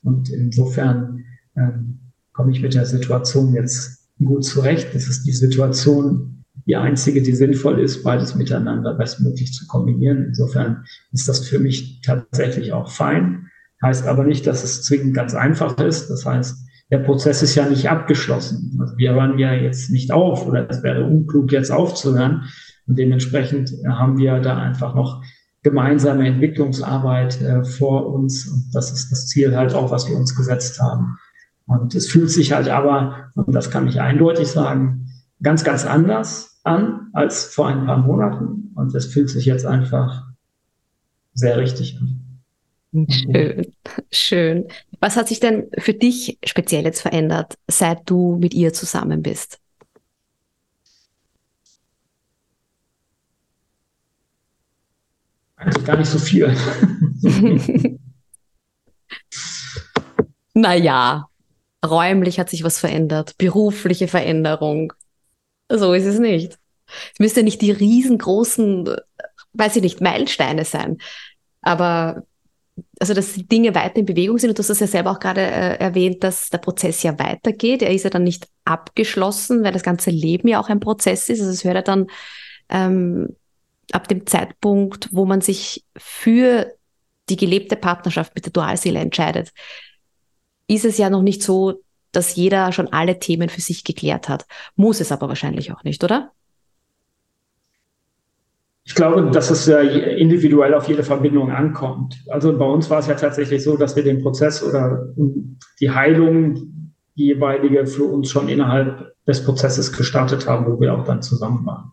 Und insofern ähm, komme ich mit der Situation jetzt gut zurecht. Das ist die Situation, die einzige, die sinnvoll ist, beides miteinander bestmöglich zu kombinieren. Insofern ist das für mich tatsächlich auch fein. Heißt aber nicht, dass es zwingend ganz einfach ist. Das heißt, der Prozess ist ja nicht abgeschlossen. Also wir hören ja jetzt nicht auf oder es wäre unklug, jetzt aufzuhören. Und dementsprechend haben wir da einfach noch gemeinsame Entwicklungsarbeit äh, vor uns. Und das ist das Ziel halt auch, was wir uns gesetzt haben. Und es fühlt sich halt aber, und das kann ich eindeutig sagen, ganz, ganz anders an als vor ein paar Monaten. Und es fühlt sich jetzt einfach sehr richtig an. Schön, schön. Was hat sich denn für dich speziell jetzt verändert, seit du mit ihr zusammen bist? Eigentlich gar nicht so viel. [laughs] naja, räumlich hat sich was verändert, berufliche Veränderung. So ist es nicht. Es müsste nicht die riesengroßen, weiß ich nicht, Meilensteine sein. Aber also dass die Dinge weiter in Bewegung sind. Und du hast das ja selber auch gerade äh, erwähnt, dass der Prozess ja weitergeht. Er ist ja dann nicht abgeschlossen, weil das ganze Leben ja auch ein Prozess ist. Also es hört ja dann ähm, ab dem Zeitpunkt, wo man sich für die gelebte Partnerschaft mit der Dualseele entscheidet, ist es ja noch nicht so, dass jeder schon alle Themen für sich geklärt hat. Muss es aber wahrscheinlich auch nicht, oder? Ich glaube, dass es ja individuell auf jede Verbindung ankommt. Also bei uns war es ja tatsächlich so, dass wir den Prozess oder die Heilung die jeweilige für uns schon innerhalb des Prozesses gestartet haben, wo wir auch dann zusammen waren.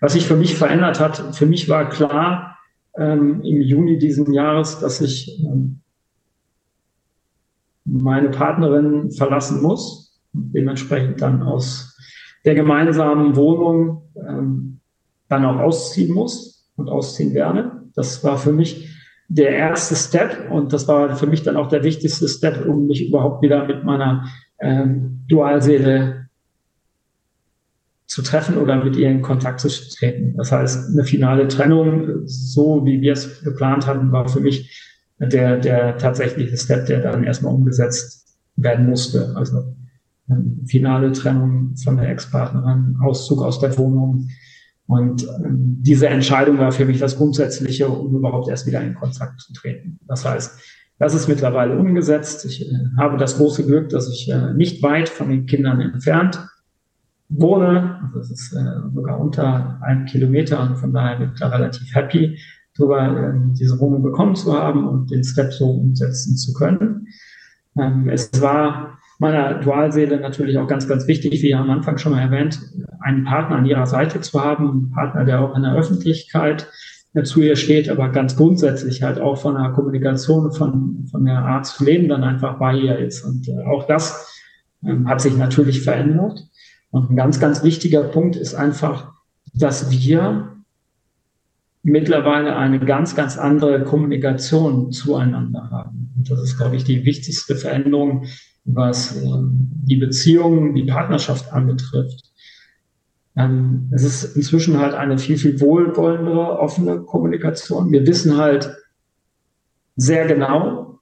Was sich für mich verändert hat, für mich war klar ähm, im Juni diesen Jahres, dass ich ähm, meine Partnerin verlassen muss, dementsprechend dann aus der gemeinsamen Wohnung ähm, dann auch ausziehen muss und ausziehen werde. Das war für mich der erste Step und das war für mich dann auch der wichtigste Step, um mich überhaupt wieder mit meiner ähm, Dualseele zu treffen oder mit ihr in Kontakt zu treten. Das heißt, eine finale Trennung, so wie wir es geplant hatten, war für mich der, der tatsächliche Step, der dann erstmal umgesetzt werden musste. Also ähm, finale Trennung von der Ex-Partnerin, Auszug aus der Wohnung, Und ähm, diese Entscheidung war für mich das Grundsätzliche, um überhaupt erst wieder in Kontakt zu treten. Das heißt, das ist mittlerweile umgesetzt. Ich äh, habe das große Glück, dass ich äh, nicht weit von den Kindern entfernt wohne. Also das ist äh, sogar unter einem Kilometer und von daher bin ich da relativ happy, darüber äh, diese Wohnung bekommen zu haben und den Step so umsetzen zu können. Ähm, es war meiner Dualseele natürlich auch ganz, ganz wichtig, wie am Anfang schon mal erwähnt, einen Partner an ihrer Seite zu haben, einen Partner, der auch in der Öffentlichkeit zu ihr steht, aber ganz grundsätzlich halt auch von der Kommunikation, von, von der Art zu leben dann einfach bei ihr ist. Und äh, auch das ähm, hat sich natürlich verändert. Und ein ganz, ganz wichtiger Punkt ist einfach, dass wir mittlerweile eine ganz, ganz andere Kommunikation zueinander haben. Und das ist, glaube ich, die wichtigste Veränderung, was äh, die Beziehung, die Partnerschaft anbetrifft. Ähm, es ist inzwischen halt eine viel, viel wohlwollendere, offene Kommunikation. Wir wissen halt sehr genau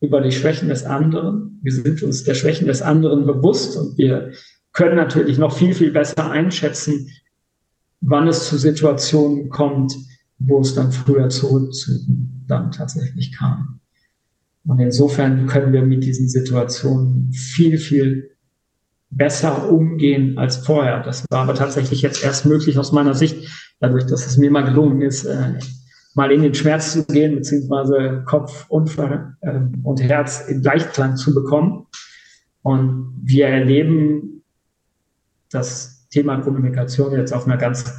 über die Schwächen des anderen. Wir sind uns der Schwächen des anderen bewusst und wir können natürlich noch viel, viel besser einschätzen, wann es zu Situationen kommt, wo es dann früher zurückzügen dann tatsächlich kam. Und insofern können wir mit diesen Situationen viel, viel besser umgehen als vorher. Das war aber tatsächlich jetzt erst möglich aus meiner Sicht, dadurch, dass es mir mal gelungen ist, äh, mal in den Schmerz zu gehen, beziehungsweise Kopf und, äh, und Herz in Gleichklang zu bekommen. Und wir erleben das Thema Kommunikation jetzt auf einer ganz,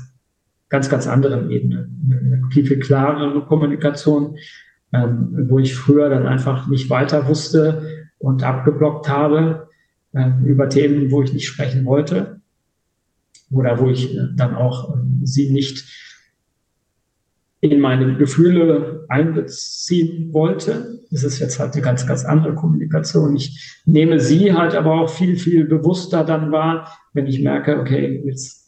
ganz, ganz anderen Ebene. Eine viel, viel klarere Kommunikation, ähm, wo ich früher dann einfach nicht weiter wusste und abgeblockt habe äh, über Themen, wo ich nicht sprechen wollte oder wo ich äh, dann auch äh, sie nicht in meine Gefühle einbeziehen wollte. Das ist jetzt halt eine ganz, ganz andere Kommunikation. Ich nehme sie halt aber auch viel, viel bewusster dann wahr, wenn ich merke, okay, jetzt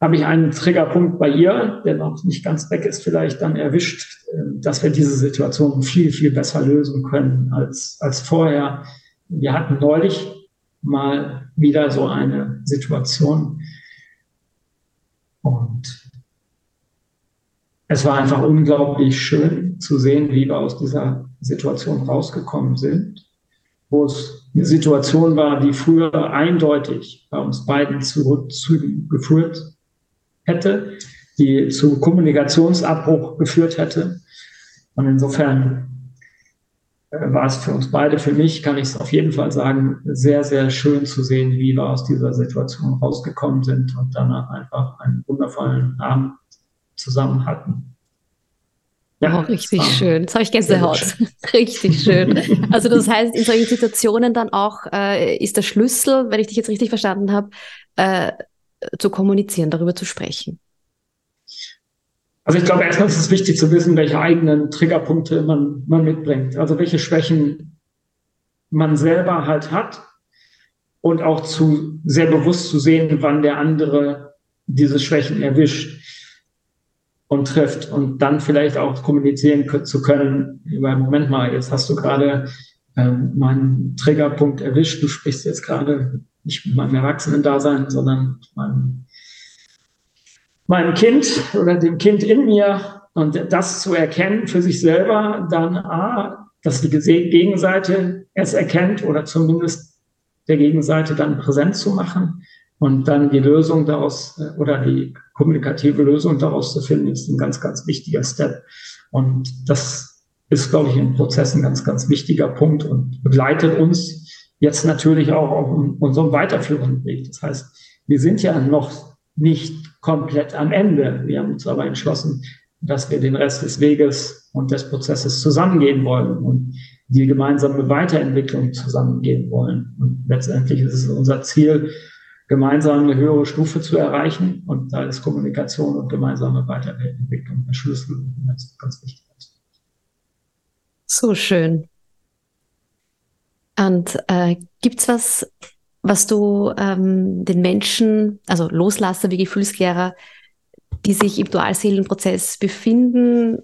habe ich einen Triggerpunkt bei ihr, der noch nicht ganz weg ist, vielleicht dann erwischt, äh, dass wir diese Situation viel, viel besser lösen können als, als vorher. Wir hatten neulich mal wieder so eine Situation und es war einfach unglaublich schön zu sehen, wie wir aus dieser Situation rausgekommen sind, wo es eine Situation war, die früher eindeutig bei uns beiden zurückgeführt hätte, die zu Kommunikationsabbruch geführt hätte. Und insofern äh, war es für uns beide, für mich kann ich es auf jeden Fall sagen, sehr, sehr schön zu sehen, wie wir aus dieser Situation rausgekommen sind und danach einfach einen wundervollen Abend zusammen hatten. Ja, oh, richtig schön. Jetzt habe ich Gänsehaut. [laughs] richtig schön. Also das heißt, in solchen Situationen dann auch äh, ist der Schlüssel, wenn ich dich jetzt richtig verstanden habe, äh, zu kommunizieren, darüber zu sprechen? Also ich glaube, erstmal ist es wichtig zu wissen, welche eigenen Triggerpunkte man, man mitbringt. Also welche Schwächen man selber halt hat und auch zu sehr bewusst zu sehen, wann der andere diese Schwächen erwischt und trifft und dann vielleicht auch kommunizieren zu können über Moment mal, jetzt hast du gerade ähm, meinen Triggerpunkt erwischt, du sprichst jetzt gerade nicht mit meinem Erwachsenen-Dasein, sondern meinem, meinem Kind oder dem Kind in mir und das zu erkennen für sich selber, dann A, dass die Gegenseite es erkennt oder zumindest der Gegenseite dann präsent zu machen und dann die Lösung daraus äh, oder die kommunikative Lösung daraus zu finden, ist ein ganz, ganz wichtiger Step. Und das ist, glaube ich, im Prozess ein ganz, ganz wichtiger Punkt und begleitet uns jetzt natürlich auch auf unserem weiterführenden Weg. Das heißt, wir sind ja noch nicht komplett am Ende. Wir haben uns aber entschlossen, dass wir den Rest des Weges und des Prozesses zusammengehen wollen und die gemeinsame Weiterentwicklung zusammengehen wollen. Und letztendlich ist es unser Ziel, gemeinsam eine höhere Stufe zu erreichen. Und da ist Kommunikation und gemeinsame Weiterentwicklung der Schlüssel. Das ist ganz wichtig. So schön. Und äh, gibt es was, was du ähm, den Menschen, also Loslasser wie Gefühlsklärer, die sich im Dualseelenprozess befinden,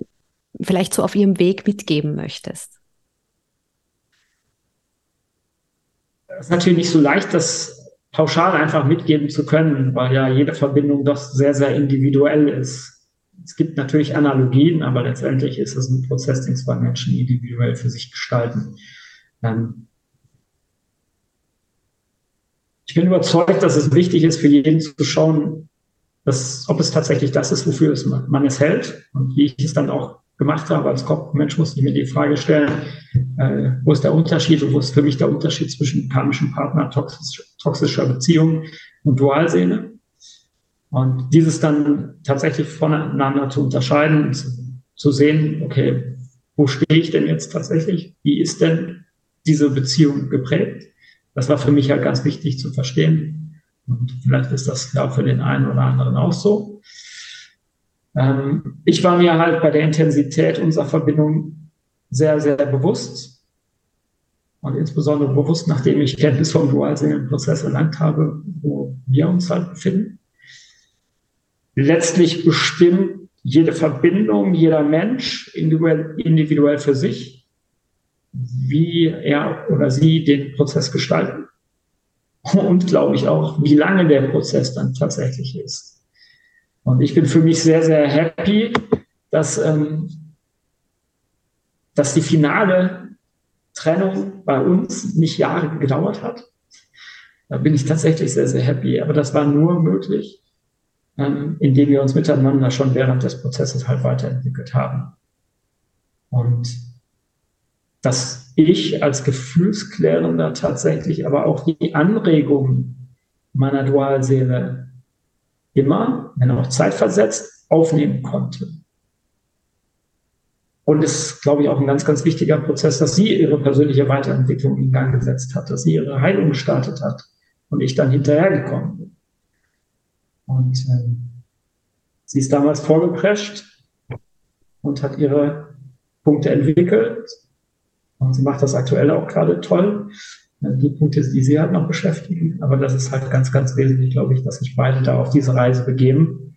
vielleicht so auf ihrem Weg mitgeben möchtest? Es ist natürlich nicht so leicht, das pauschal einfach mitgeben zu können, weil ja jede Verbindung doch sehr, sehr individuell ist. Es gibt natürlich Analogien, aber letztendlich ist es ein Prozess, den zwei Menschen individuell für sich gestalten. Ähm ich bin überzeugt, dass es wichtig ist, für jeden zu schauen, dass, ob es tatsächlich das ist, wofür es man es hält und wie ich es dann auch gemacht habe als Kopfmensch, musste ich mir die Frage stellen, äh, wo ist der Unterschied und wo ist für mich der Unterschied zwischen karmischen Partner, toxisch, toxischer Beziehung und Dualseele. Und dieses dann tatsächlich voneinander zu unterscheiden und zu, zu sehen, okay, wo stehe ich denn jetzt tatsächlich? Wie ist denn diese Beziehung geprägt? Das war für mich ja halt ganz wichtig zu verstehen. Und vielleicht ist das ja für den einen oder anderen auch so. Ähm, ich war mir halt bei der Intensität unserer Verbindung sehr, sehr bewusst. Und insbesondere bewusst, nachdem ich Kenntnis vom Dualseelenprozess erlangt habe, wo wir uns halt befinden. Letztlich bestimmt jede Verbindung, jeder Mensch individuell, individuell für sich, wie er oder sie den Prozess gestalten. Und glaube ich auch, wie lange der Prozess dann tatsächlich ist. Und ich bin für mich sehr, sehr happy, dass, ähm, dass die finale Trennung bei uns nicht Jahre gedauert hat. Da bin ich tatsächlich sehr, sehr happy. Aber das war nur möglich, ähm, indem wir uns miteinander schon während des Prozesses halt weiterentwickelt haben. Und dass ich als Gefühlsklärender tatsächlich aber auch die Anregungen meiner Dualseele immer, wenn auch zeitversetzt, aufnehmen konnte. Und es ist, glaube ich, auch ein ganz, ganz wichtiger Prozess, dass sie ihre persönliche Weiterentwicklung in Gang gesetzt hat, dass sie ihre Heilung gestartet hat und ich dann hinterhergekommen bin. Und äh, sie ist damals vorgeprescht und hat ihre Punkte entwickelt. Und sie macht das aktuell auch gerade toll die Punkte, die sie halt noch beschäftigen. Aber das ist halt ganz, ganz wesentlich, glaube ich, dass sich beide da auf diese Reise begeben.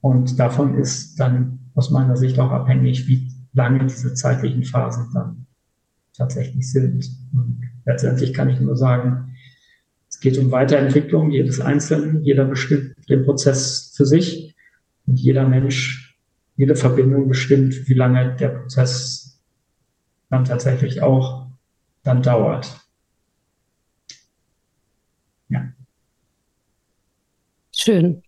Und davon ist dann aus meiner Sicht auch abhängig, wie lange diese zeitlichen Phasen dann tatsächlich sind. Und letztendlich kann ich nur sagen, es geht um Weiterentwicklung jedes Einzelnen. Jeder bestimmt den Prozess für sich und jeder Mensch, jede Verbindung bestimmt, wie lange der Prozess dann tatsächlich auch dann dauert. Schön.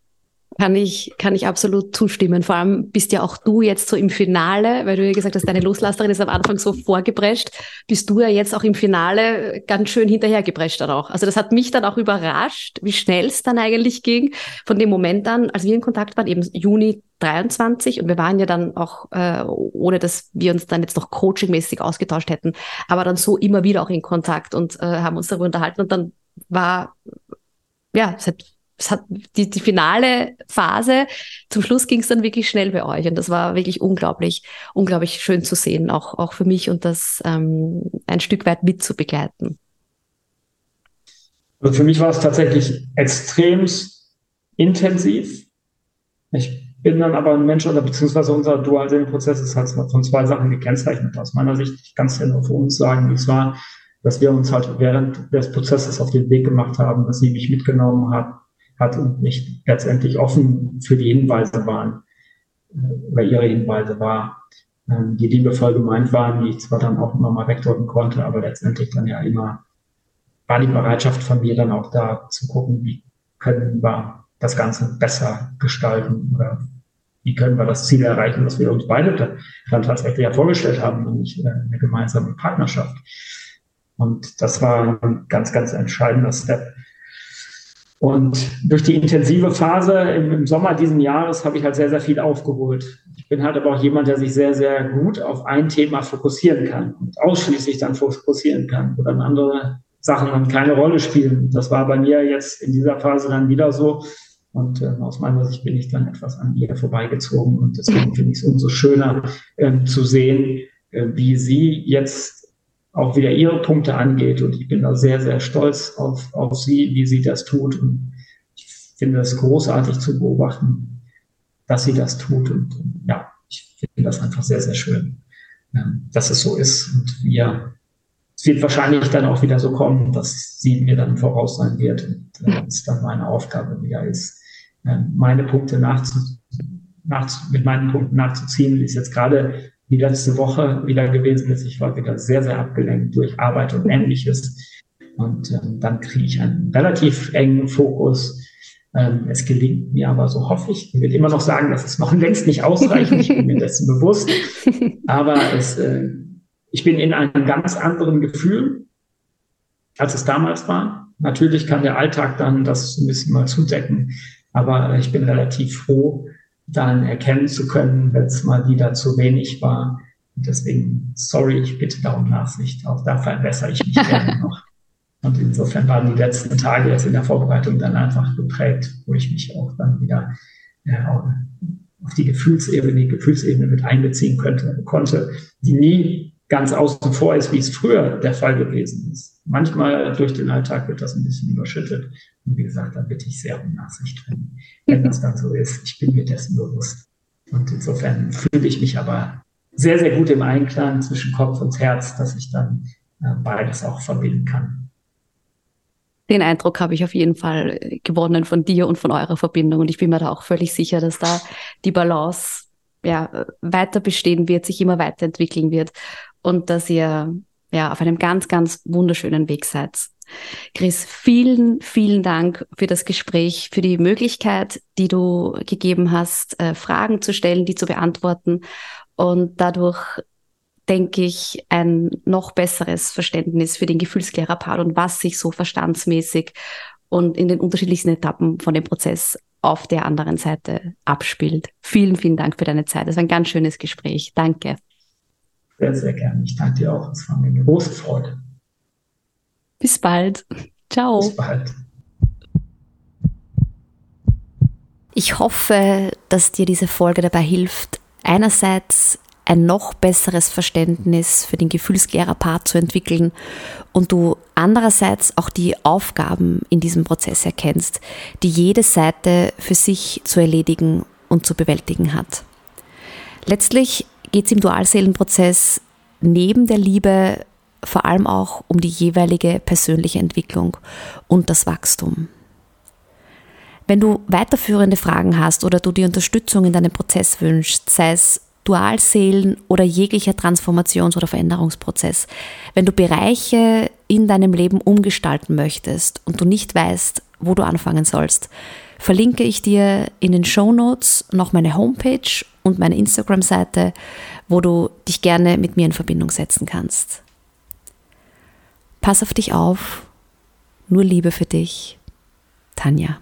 Kann ich, kann ich absolut zustimmen. Vor allem bist ja auch du jetzt so im Finale, weil du ja gesagt hast, deine Loslasterin ist am Anfang so vorgeprescht, bist du ja jetzt auch im Finale ganz schön hinterhergeprescht dann auch. Also das hat mich dann auch überrascht, wie schnell es dann eigentlich ging. Von dem Moment an, als wir in Kontakt waren, eben Juni 23 und wir waren ja dann auch, äh, ohne dass wir uns dann jetzt noch coachingmäßig ausgetauscht hätten, aber dann so immer wieder auch in Kontakt und äh, haben uns darüber unterhalten und dann war, ja, hat es hat die, die finale Phase, zum Schluss ging es dann wirklich schnell bei euch und das war wirklich unglaublich, unglaublich schön zu sehen, auch, auch für mich und das ähm, ein Stück weit mitzubegleiten. Also für mich war es tatsächlich extrem intensiv. Ich bin dann aber ein Mensch oder beziehungsweise unser Dualseelenprozess ist halt von zwei Sachen gekennzeichnet. Aus meiner Sicht, ich kann es ja nur für uns sagen, wie es war, dass wir uns halt während des Prozesses auf den Weg gemacht haben, dass sie mich mitgenommen hat, hat und nicht letztendlich offen für die Hinweise waren, oder ihre Hinweise war, ähm, die liebevoll gemeint waren, die ich zwar dann auch immer mal wegdrücken konnte, aber letztendlich dann ja immer war die Bereitschaft von mir dann auch da zu gucken, wie können wir das Ganze besser gestalten oder wie können wir das Ziel erreichen, was wir uns beide dann tatsächlich ja vorgestellt haben, nämlich äh, eine gemeinsame Partnerschaft. Und das war ein ganz, ganz entscheidender Step, und durch die intensive Phase im, im, Sommer diesen Jahres habe ich halt sehr, sehr viel aufgeholt. Ich bin halt aber auch jemand, der sich sehr, sehr gut auf ein Thema fokussieren kann und ausschließlich dann fokussieren kann, wo dann andere Sachen dann keine Rolle spielen. Das war bei mir jetzt in dieser Phase dann wieder so. Und äh, aus meiner Sicht bin ich dann etwas an ihr vorbeigezogen. Und deswegen finde ich es umso schöner äh, zu sehen, äh, wie sie jetzt auch wieder ihre Punkte angeht. Und ich bin da sehr, sehr stolz auf, auf sie, wie sie das tut. Und ich finde es großartig zu beobachten, dass sie das tut. Und, ja, ich finde das einfach sehr, sehr schön, ähm, dass es so ist und wir es wird wahrscheinlich dann auch wieder so kommen, dass sie mir dann voraus sein wird und äh, es dann meine Aufgabe wieder ist, äh, meine Punkte nachzu, nach, mit meinen Punkten nachzuziehen. Ist jetzt gerade die letzte Woche wieder gewesen ist. Ich war wieder sehr, sehr abgelenkt durch Arbeit und ähnliches. Und ähm, dann kriege ich einen relativ engen Fokus. Ähm, es gelingt mir aber, so hoffe ich. Ich will immer noch sagen, das ist noch längst nicht ausreichend. Ich bin mir [laughs] dessen bewusst. Aber es, äh, ich bin in einem ganz anderen Gefühl, als es damals war. Natürlich kann der Alltag dann das ein bisschen mal zudecken. Aber ich bin relativ froh, dann erkennen zu können, wenn es mal wieder zu wenig war. Und deswegen, sorry, ich bitte da um Nachsicht. Auch da verbessere ich mich gerne [laughs] noch. Und insofern waren die letzten Tage jetzt in der Vorbereitung dann einfach geprägt, wo ich mich auch dann wieder äh, auf die Gefühlsebene, die Gefühlsebene mit einbeziehen könnte, konnte, die nie ganz außen vor ist, wie es früher der Fall gewesen ist. Manchmal durch den Alltag wird das ein bisschen überschüttet. Und wie gesagt, da bitte ich sehr um Nachsicht, wenn, wenn das dann so ist. Ich bin mir dessen bewusst. Und insofern fühle ich mich aber sehr, sehr gut im Einklang zwischen Kopf und Herz, dass ich dann äh, beides auch verbinden kann. Den Eindruck habe ich auf jeden Fall gewonnen von dir und von eurer Verbindung. Und ich bin mir da auch völlig sicher, dass da die Balance ja, weiter bestehen wird, sich immer weiterentwickeln wird und dass ihr ja auf einem ganz, ganz wunderschönen Weg seid. Chris, vielen, vielen Dank für das Gespräch, für die Möglichkeit, die du gegeben hast, äh, Fragen zu stellen, die zu beantworten und dadurch denke ich, ein noch besseres Verständnis für den Gefühlsklärer-Part und was sich so verstandsmäßig und in den unterschiedlichsten Etappen von dem Prozess auf der anderen Seite abspielt. Vielen, vielen Dank für deine Zeit. Es war ein ganz schönes Gespräch. Danke. Sehr, sehr gerne. Ich danke dir auch. Es war mir eine große Freude. Bis bald. Ciao. Bis bald. Ich hoffe, dass dir diese Folge dabei hilft, einerseits ein noch besseres Verständnis für den Gefühlsklärer-Part zu entwickeln und du andererseits auch die Aufgaben in diesem Prozess erkennst, die jede Seite für sich zu erledigen und zu bewältigen hat. Letztlich geht es im Dualseelenprozess neben der Liebe vor allem auch um die jeweilige persönliche Entwicklung und das Wachstum. Wenn du weiterführende Fragen hast oder du die Unterstützung in deinem Prozess wünschst, sei es Dualseelen oder jeglicher Transformations- oder Veränderungsprozess, wenn du Bereiche in deinem Leben umgestalten möchtest und du nicht weißt, wo du anfangen sollst, verlinke ich dir in den Show Notes noch meine Homepage und meine Instagram-Seite, wo du dich gerne mit mir in Verbindung setzen kannst. Pass auf dich auf. Nur Liebe für dich. Tanja.